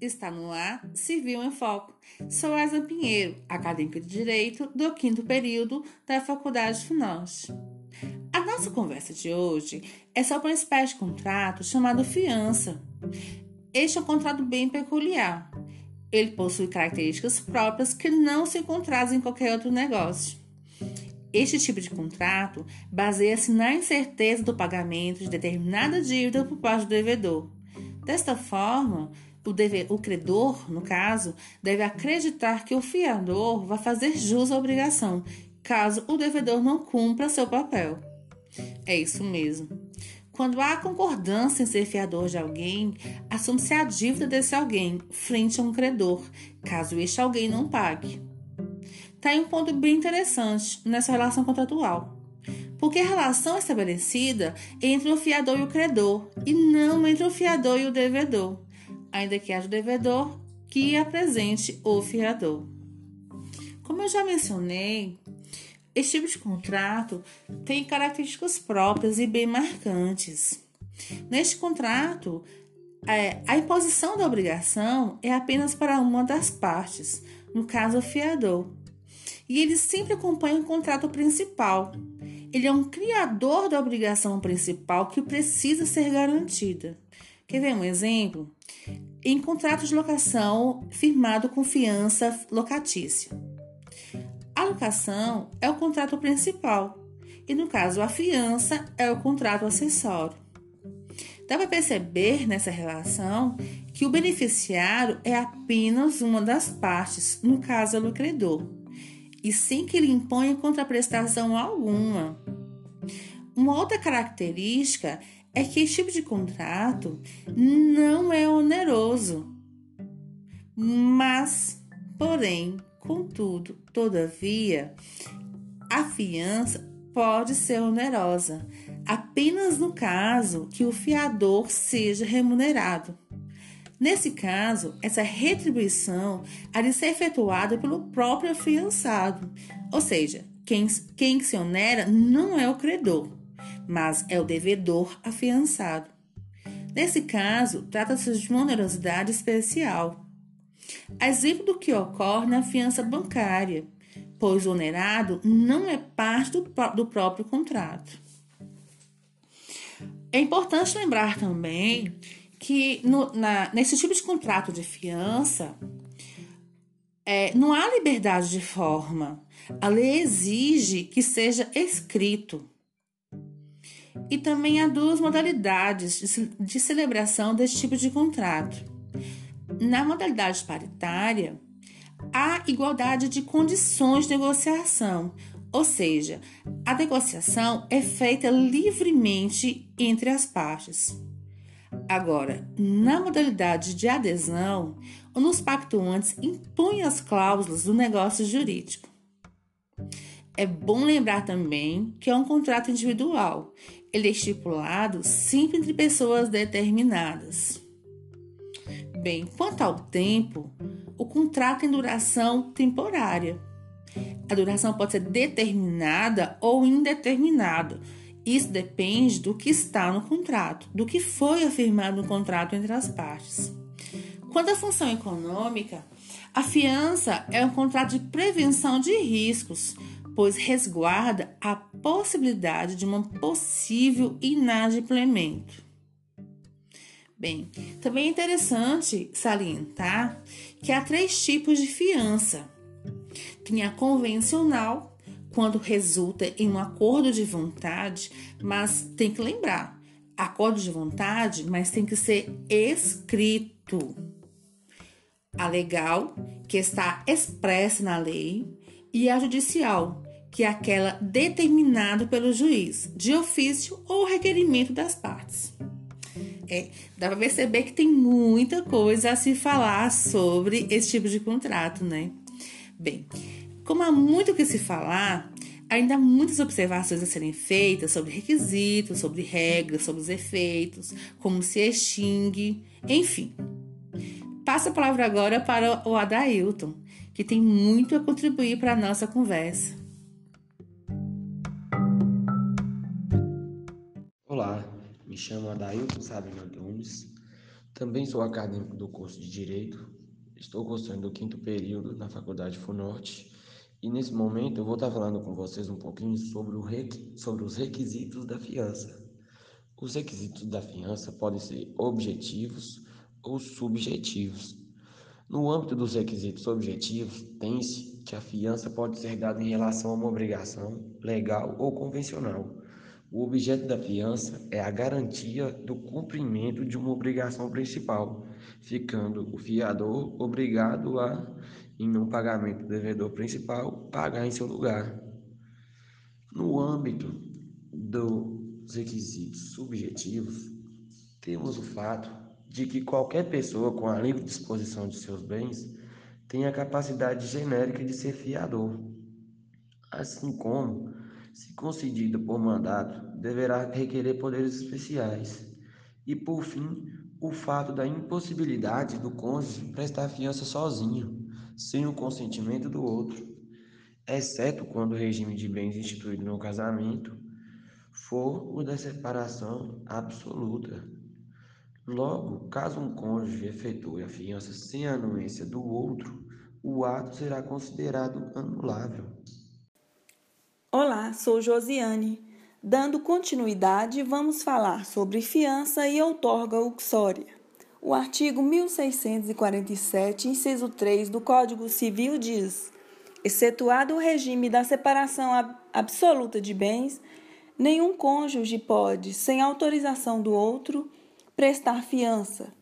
Está no ar Civil em Foco. Sou Asa Pinheiro, acadêmica de Direito do quinto período da Faculdade Funos. A nossa conversa de hoje é sobre uma espécie de contrato chamado fiança. Este é um contrato bem peculiar. Ele possui características próprias que não se encontram em qualquer outro negócio. Este tipo de contrato baseia-se na incerteza do pagamento de determinada dívida por parte do devedor. Desta forma, o, deve, o credor, no caso, deve acreditar que o fiador vai fazer jus à obrigação, caso o devedor não cumpra seu papel. É isso mesmo. Quando há concordância em ser fiador de alguém, assume-se a dívida desse alguém frente a um credor, caso este alguém não pague. Está aí um ponto bem interessante nessa relação contratual. Porque a relação é estabelecida entre o fiador e o credor, e não entre o fiador e o devedor ainda que haja o devedor que apresente o fiador. Como eu já mencionei, esse tipo de contrato tem características próprias e bem marcantes. Neste contrato, é, a imposição da obrigação é apenas para uma das partes, no caso o fiador. E ele sempre acompanha o contrato principal. Ele é um criador da obrigação principal que precisa ser garantida. Quer ver um exemplo? Em contrato de locação firmado com fiança locatícia. A locação é o contrato principal e, no caso, a fiança é o contrato acessório. Dá para perceber nessa relação que o beneficiário é apenas uma das partes, no caso, é o credor, e sem que ele imponha contraprestação alguma. Uma outra característica é que esse tipo de contrato não é oneroso. Mas, porém, contudo, todavia, a fiança pode ser onerosa apenas no caso que o fiador seja remunerado. Nesse caso, essa retribuição há de ser efetuada pelo próprio afiançado, ou seja, quem, quem se onera não é o credor, mas é o devedor afiançado. Nesse caso, trata-se de uma onerosidade especial. Exemplo do que ocorre na fiança bancária, pois o onerado não é parte do, do próprio contrato. É importante lembrar também que no, na, nesse tipo de contrato de fiança, é, não há liberdade de forma. A lei exige que seja escrito. E também há duas modalidades de, celebração desse tipo de contrato. Na modalidade paritária, há igualdade de condições de negociação, ou seja, a negociação é feita livremente entre as partes. Agora, na modalidade de adesão, os pactuantes impõem as cláusulas do negócio jurídico. É bom lembrar também que é um contrato individual. Ele é estipulado sempre entre pessoas determinadas. Bem, quanto ao tempo, o contrato tem duração temporária. A duração pode ser determinada ou indeterminada. Isso depende do que está no contrato, do que foi afirmado no contrato entre as partes. Quanto à função econômica, a fiança é um contrato de prevenção de riscos, pois resguarda a possibilidade de um possível inadimplemento. Bem, também é interessante salientar que há três tipos de fiança. Tem a convencional, quando resulta em um acordo de vontade, mas tem que lembrar, acordo de vontade, mas tem que ser escrito. A legal, que está expressa na lei, e a judicial, que aquela determinada pelo juiz, de ofício ou requerimento das partes. É, dá para perceber que tem muita coisa a se falar sobre esse tipo de contrato, né? Bem, como há muito que se falar, ainda há muitas observações a serem feitas sobre requisitos, sobre regras, sobre os efeitos, como se extingue, enfim. Passo a palavra agora para o Adailton, que tem muito a contribuir para a nossa conversa. Olá, me chamo Adailton Sabrina Gomes, Também sou acadêmico do curso de Direito, estou cursando o quinto período na Faculdade FUNORTE e nesse momento eu vou estar falando com vocês um pouquinho sobre, o sobre os requisitos da fiança. Os requisitos da fiança podem ser objetivos ou subjetivos. No âmbito dos requisitos objetivos, tem-se que a fiança pode ser dada em relação a uma obrigação legal ou convencional. O objeto da fiança é a garantia do cumprimento de uma obrigação principal, ficando o fiador obrigado a, em não pagamento do devedor principal, pagar em seu lugar. No âmbito dos requisitos subjetivos, temos o fato de que qualquer pessoa com a livre disposição de seus bens tem a capacidade genérica de ser fiador, assim como se concedido por mandato, deverá requerer poderes especiais. E, por fim, o fato da impossibilidade do cônjuge prestar fiança sozinho, sem o consentimento do outro, exceto quando o regime de bens instituído no casamento for o da separação absoluta. Logo, caso um cônjuge efetue a fiança sem a anuência do outro, o ato será considerado anulável. Olá, sou Josiane. Dando continuidade, vamos falar sobre fiança e outorga uxória. O artigo 1647, inciso 3 do Código Civil diz: excetuado o regime da separação absoluta de bens, nenhum cônjuge pode, sem autorização do outro, prestar fiança.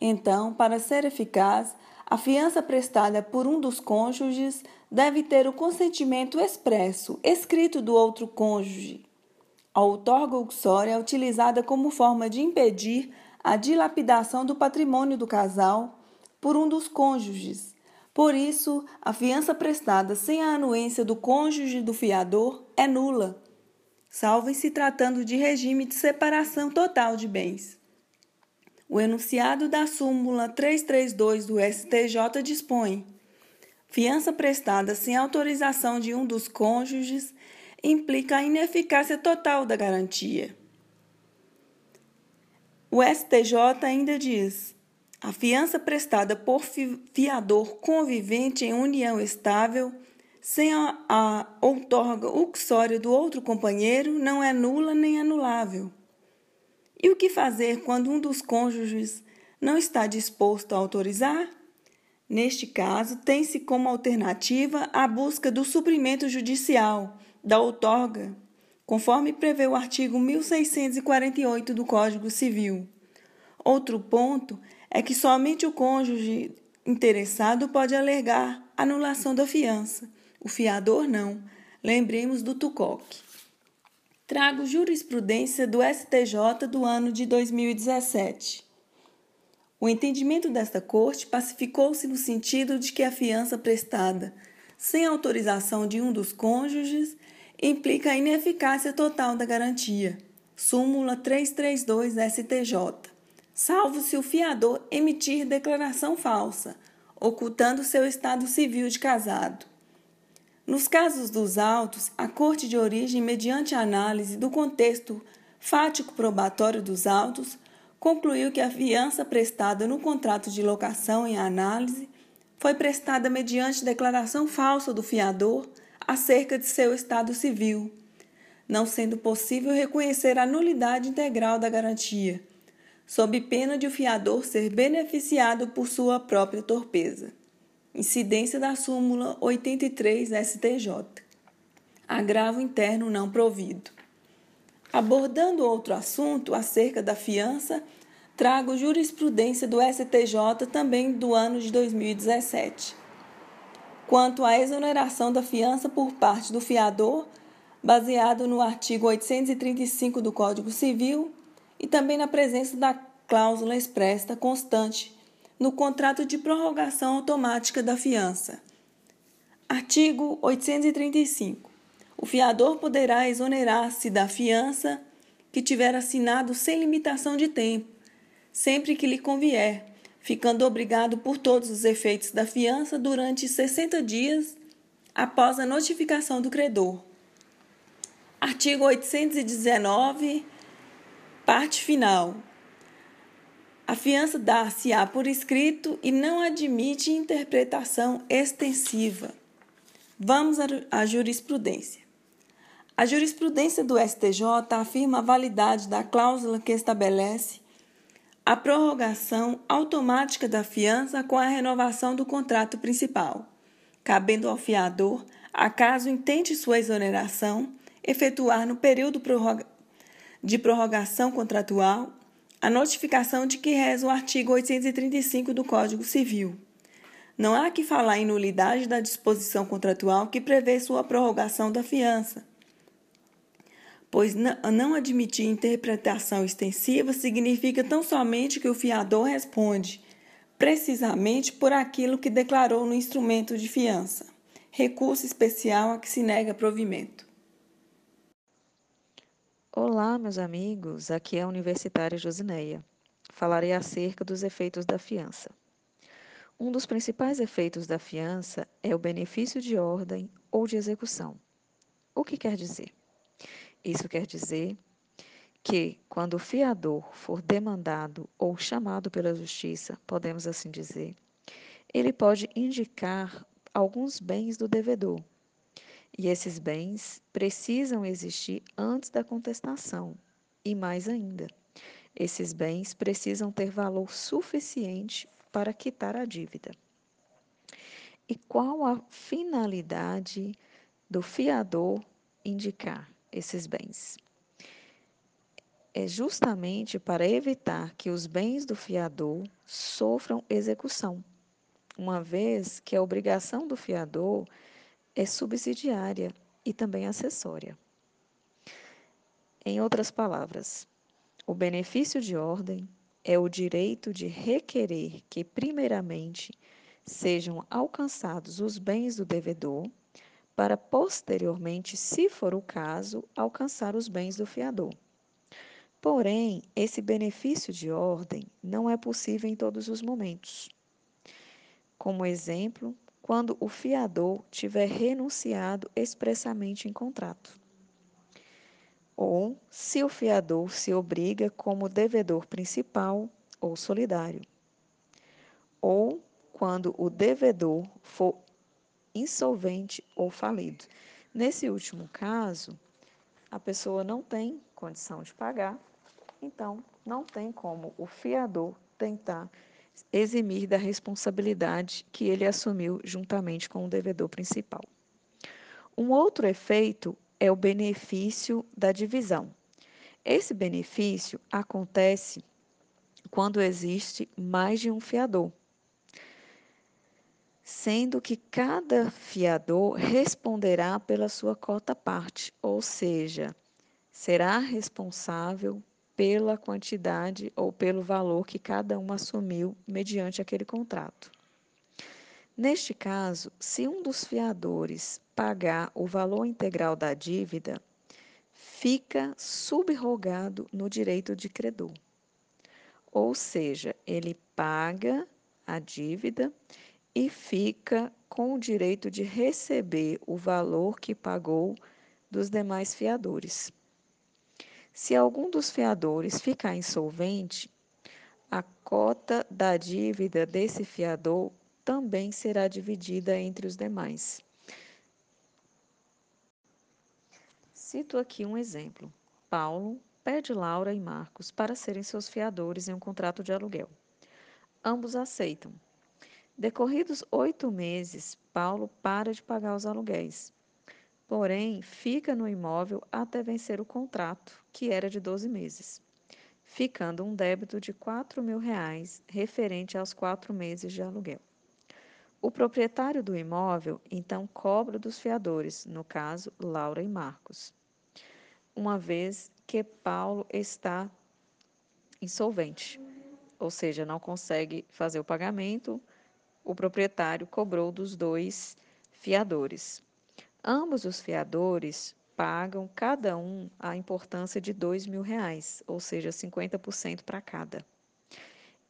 Então, para ser eficaz, a fiança prestada por um dos cônjuges deve ter o consentimento expresso, escrito do outro cônjuge. A outorga uxória é utilizada como forma de impedir a dilapidação do patrimônio do casal por um dos cônjuges. Por isso, a fiança prestada sem a anuência do cônjuge do fiador é nula, salvo em se tratando de regime de separação total de bens. O enunciado da súmula 332 do STJ dispõe: fiança prestada sem autorização de um dos cônjuges implica a ineficácia total da garantia. O STJ ainda diz: a fiança prestada por fiador convivente em união estável sem a, a outorga uxória do outro companheiro não é nula nem anulável. E o que fazer quando um dos cônjuges não está disposto a autorizar? Neste caso, tem-se como alternativa a busca do suprimento judicial da outorga, conforme prevê o artigo 1648 do Código Civil. Outro ponto é que somente o cônjuge interessado pode alegar anulação da fiança, o fiador não. Lembremos do Tucoque trago jurisprudência do STJ do ano de 2017. O entendimento desta Corte pacificou-se no sentido de que a fiança prestada sem autorização de um dos cônjuges implica a ineficácia total da garantia. Súmula 332 STJ. Salvo se o fiador emitir declaração falsa, ocultando seu estado civil de casado. Nos casos dos autos, a Corte de Origem, mediante análise do contexto fático probatório dos autos, concluiu que a fiança prestada no contrato de locação em análise foi prestada mediante declaração falsa do fiador acerca de seu estado civil, não sendo possível reconhecer a nulidade integral da garantia, sob pena de o fiador ser beneficiado por sua própria torpeza. Incidência da súmula 83 STJ. Agravo interno não provido. Abordando outro assunto acerca da fiança, trago jurisprudência do STJ também do ano de 2017. Quanto à exoneração da fiança por parte do fiador, baseado no artigo 835 do Código Civil e também na presença da cláusula expressa constante no contrato de prorrogação automática da fiança. Artigo 835. O fiador poderá exonerar-se da fiança que tiver assinado sem limitação de tempo, sempre que lhe convier, ficando obrigado por todos os efeitos da fiança durante 60 dias após a notificação do credor. Artigo 819, parte final. A fiança dá-se-á por escrito e não admite interpretação extensiva. Vamos à jurisprudência. A jurisprudência do STJ afirma a validade da cláusula que estabelece a prorrogação automática da fiança com a renovação do contrato principal, cabendo ao fiador, acaso intente sua exoneração, efetuar no período de prorrogação contratual a notificação de que reza o artigo 835 do Código Civil. Não há que falar em nulidade da disposição contratual que prevê sua prorrogação da fiança, pois não admitir interpretação extensiva significa tão somente que o fiador responde precisamente por aquilo que declarou no instrumento de fiança, recurso especial a que se nega provimento. Olá, meus amigos, aqui é a Universitária Josineia. Falarei acerca dos efeitos da fiança. Um dos principais efeitos da fiança é o benefício de ordem ou de execução. O que quer dizer? Isso quer dizer que, quando o fiador for demandado ou chamado pela justiça, podemos assim dizer, ele pode indicar alguns bens do devedor, e esses bens precisam existir antes da contestação. E mais ainda, esses bens precisam ter valor suficiente para quitar a dívida. E qual a finalidade do fiador indicar esses bens? É justamente para evitar que os bens do fiador sofram execução, uma vez que a obrigação do fiador é subsidiária e também acessória. Em outras palavras, o benefício de ordem é o direito de requerer que, primeiramente, sejam alcançados os bens do devedor, para posteriormente, se for o caso, alcançar os bens do fiador. Porém, esse benefício de ordem não é possível em todos os momentos. Como exemplo, quando o fiador tiver renunciado expressamente em contrato. Ou se o fiador se obriga como devedor principal ou solidário. Ou quando o devedor for insolvente ou falido. Nesse último caso, a pessoa não tem condição de pagar, então não tem como o fiador tentar eximir da responsabilidade que ele assumiu juntamente com o devedor principal. Um outro efeito é o benefício da divisão. Esse benefício acontece quando existe mais de um fiador, sendo que cada fiador responderá pela sua cota parte, ou seja, será responsável pela quantidade ou pelo valor que cada um assumiu mediante aquele contrato. Neste caso, se um dos fiadores pagar o valor integral da dívida, fica subrogado no direito de credor. Ou seja, ele paga a dívida e fica com o direito de receber o valor que pagou dos demais fiadores. Se algum dos fiadores ficar insolvente, a cota da dívida desse fiador também será dividida entre os demais. Cito aqui um exemplo. Paulo pede Laura e Marcos para serem seus fiadores em um contrato de aluguel. Ambos aceitam. Decorridos oito meses, Paulo para de pagar os aluguéis porém fica no imóvel até vencer o contrato, que era de 12 meses, ficando um débito de R$ mil reais referente aos quatro meses de aluguel. O proprietário do imóvel então cobra dos fiadores, no caso Laura e Marcos, uma vez que Paulo está insolvente, ou seja, não consegue fazer o pagamento, o proprietário cobrou dos dois fiadores. Ambos os fiadores pagam cada um a importância de dois mil reais, ou seja, 50% para cada.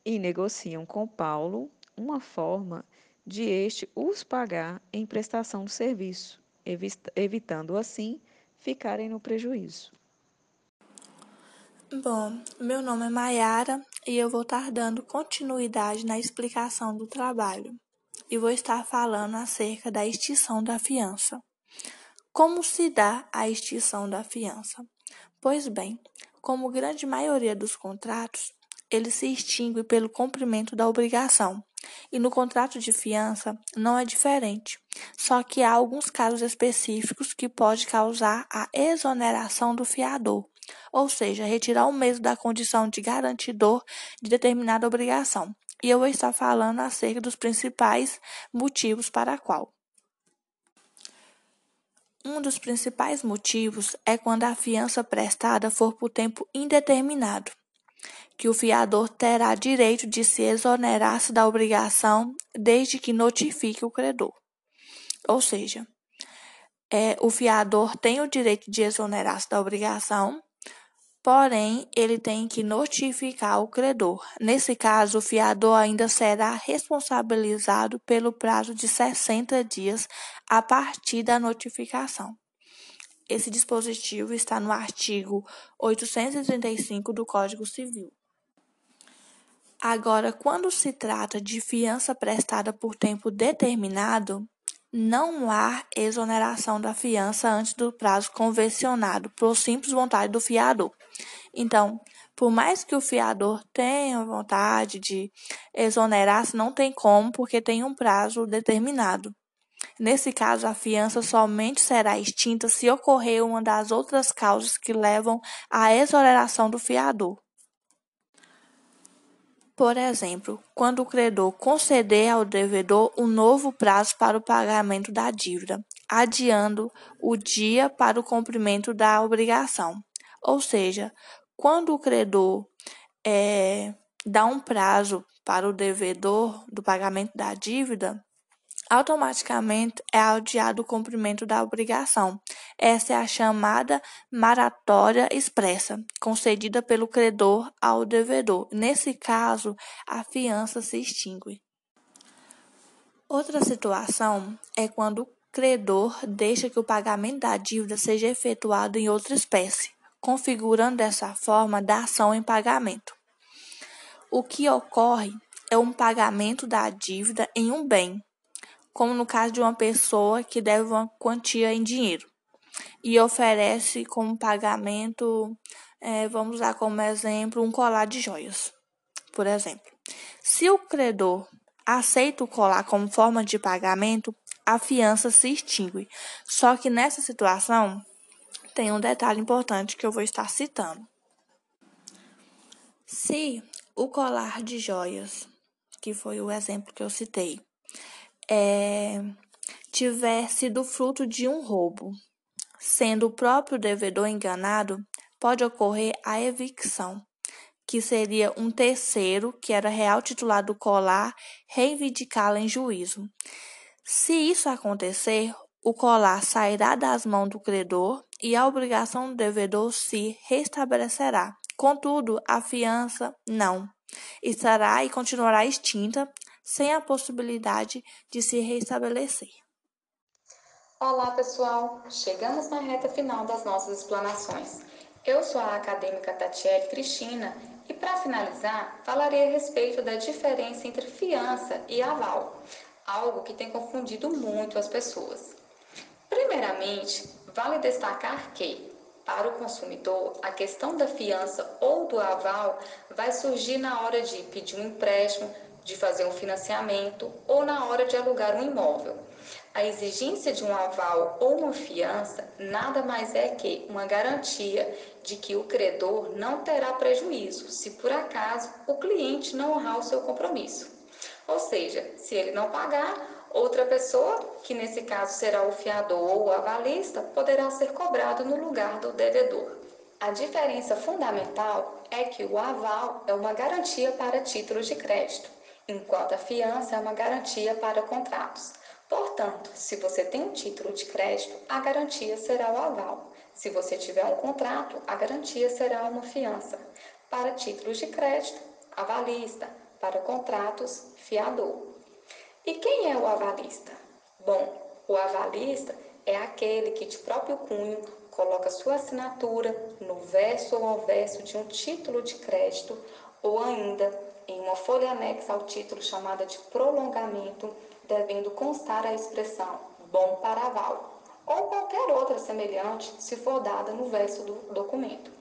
E negociam com Paulo uma forma de este os pagar em prestação do serviço, evitando assim ficarem no prejuízo. Bom, meu nome é Maiara, e eu vou estar dando continuidade na explicação do trabalho e vou estar falando acerca da extinção da fiança. Como se dá a extinção da fiança? Pois bem, como grande maioria dos contratos, ele se extingue pelo cumprimento da obrigação. E no contrato de fiança não é diferente, só que há alguns casos específicos que pode causar a exoneração do fiador, ou seja, retirar o mesmo da condição de garantidor de determinada obrigação. E eu vou estar falando acerca dos principais motivos para a qual. Um dos principais motivos é quando a fiança prestada for por tempo indeterminado, que o fiador terá direito de se exonerar-se da obrigação desde que notifique o credor. Ou seja, é, o fiador tem o direito de exonerar-se da obrigação, porém ele tem que notificar o credor. Nesse caso, o fiador ainda será responsabilizado pelo prazo de 60 dias a partir da notificação. Esse dispositivo está no artigo 835 do Código Civil. Agora, quando se trata de fiança prestada por tempo determinado, não há exoneração da fiança antes do prazo convencionado, por simples vontade do fiador. Então, por mais que o fiador tenha vontade de exonerar-se, não tem como, porque tem um prazo determinado. Nesse caso, a fiança somente será extinta se ocorrer uma das outras causas que levam à exoneração do fiador. Por exemplo, quando o credor conceder ao devedor um novo prazo para o pagamento da dívida, adiando o dia para o cumprimento da obrigação. Ou seja, quando o credor é, dá um prazo para o devedor do pagamento da dívida, automaticamente é adiado o cumprimento da obrigação. Essa é a chamada maratória expressa, concedida pelo credor ao devedor. Nesse caso, a fiança se extingue. Outra situação é quando o credor deixa que o pagamento da dívida seja efetuado em outra espécie, configurando dessa forma da ação em pagamento. O que ocorre é um pagamento da dívida em um bem, como no caso de uma pessoa que deve uma quantia em dinheiro e oferece como pagamento, é, vamos usar como exemplo, um colar de joias, por exemplo. Se o credor aceita o colar como forma de pagamento, a fiança se extingue. Só que nessa situação tem um detalhe importante que eu vou estar citando. Se o colar de joias, que foi o exemplo que eu citei, é, tiver sido fruto de um roubo, sendo o próprio devedor enganado, pode ocorrer a evicção, que seria um terceiro, que era real titular do colar, reivindicá-la em juízo. Se isso acontecer, o colar sairá das mãos do credor e a obrigação do devedor se restabelecerá. Contudo, a fiança não. Estará e continuará extinta sem a possibilidade de se restabelecer. Olá, pessoal! Chegamos na reta final das nossas explanações. Eu sou a acadêmica Tatiele Cristina e, para finalizar, falarei a respeito da diferença entre fiança e aval, algo que tem confundido muito as pessoas. Primeiramente, vale destacar que, para o consumidor, a questão da fiança ou do aval vai surgir na hora de pedir um empréstimo, de fazer um financiamento ou na hora de alugar um imóvel. A exigência de um aval ou uma fiança nada mais é que uma garantia de que o credor não terá prejuízo se por acaso o cliente não honrar o seu compromisso. Ou seja, se ele não pagar, outra pessoa, que nesse caso será o fiador ou o avalista, poderá ser cobrado no lugar do devedor. A diferença fundamental é que o aval é uma garantia para títulos de crédito enquanto a fiança é uma garantia para contratos. Portanto, se você tem um título de crédito, a garantia será o aval. Se você tiver um contrato, a garantia será uma fiança. Para títulos de crédito, avalista. Para contratos, fiador. E quem é o avalista? Bom, o avalista é aquele que de próprio cunho coloca sua assinatura no verso ou ao verso de um título de crédito ou ainda em uma folha anexa ao título chamada de prolongamento, devendo constar a expressão bom para aval, ou qualquer outra semelhante se for dada no verso do documento.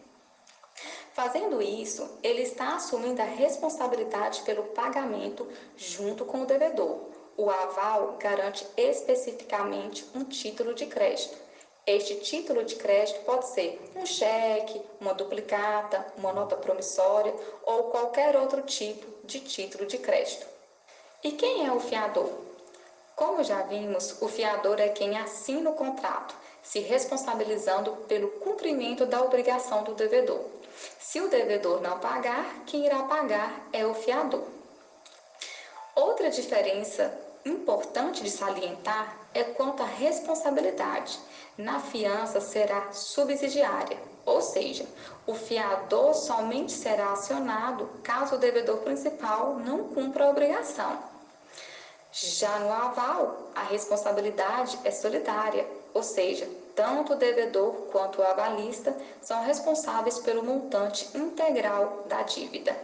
Fazendo isso, ele está assumindo a responsabilidade pelo pagamento junto com o devedor. O aval garante especificamente um título de crédito. Este título de crédito pode ser um cheque, uma duplicata, uma nota promissória ou qualquer outro tipo de título de crédito. E quem é o fiador? Como já vimos, o fiador é quem assina o contrato, se responsabilizando pelo cumprimento da obrigação do devedor. Se o devedor não pagar, quem irá pagar é o fiador. Outra diferença importante de salientar é quanto à responsabilidade. Na fiança será subsidiária, ou seja, o fiador somente será acionado caso o devedor principal não cumpra a obrigação. Já no aval, a responsabilidade é solidária, ou seja, tanto o devedor quanto o avalista são responsáveis pelo montante integral da dívida.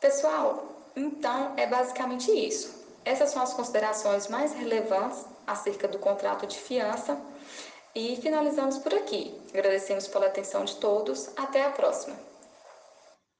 Pessoal, então é basicamente isso. Essas são as considerações mais relevantes acerca do contrato de fiança e finalizamos por aqui. Agradecemos pela atenção de todos. Até a próxima.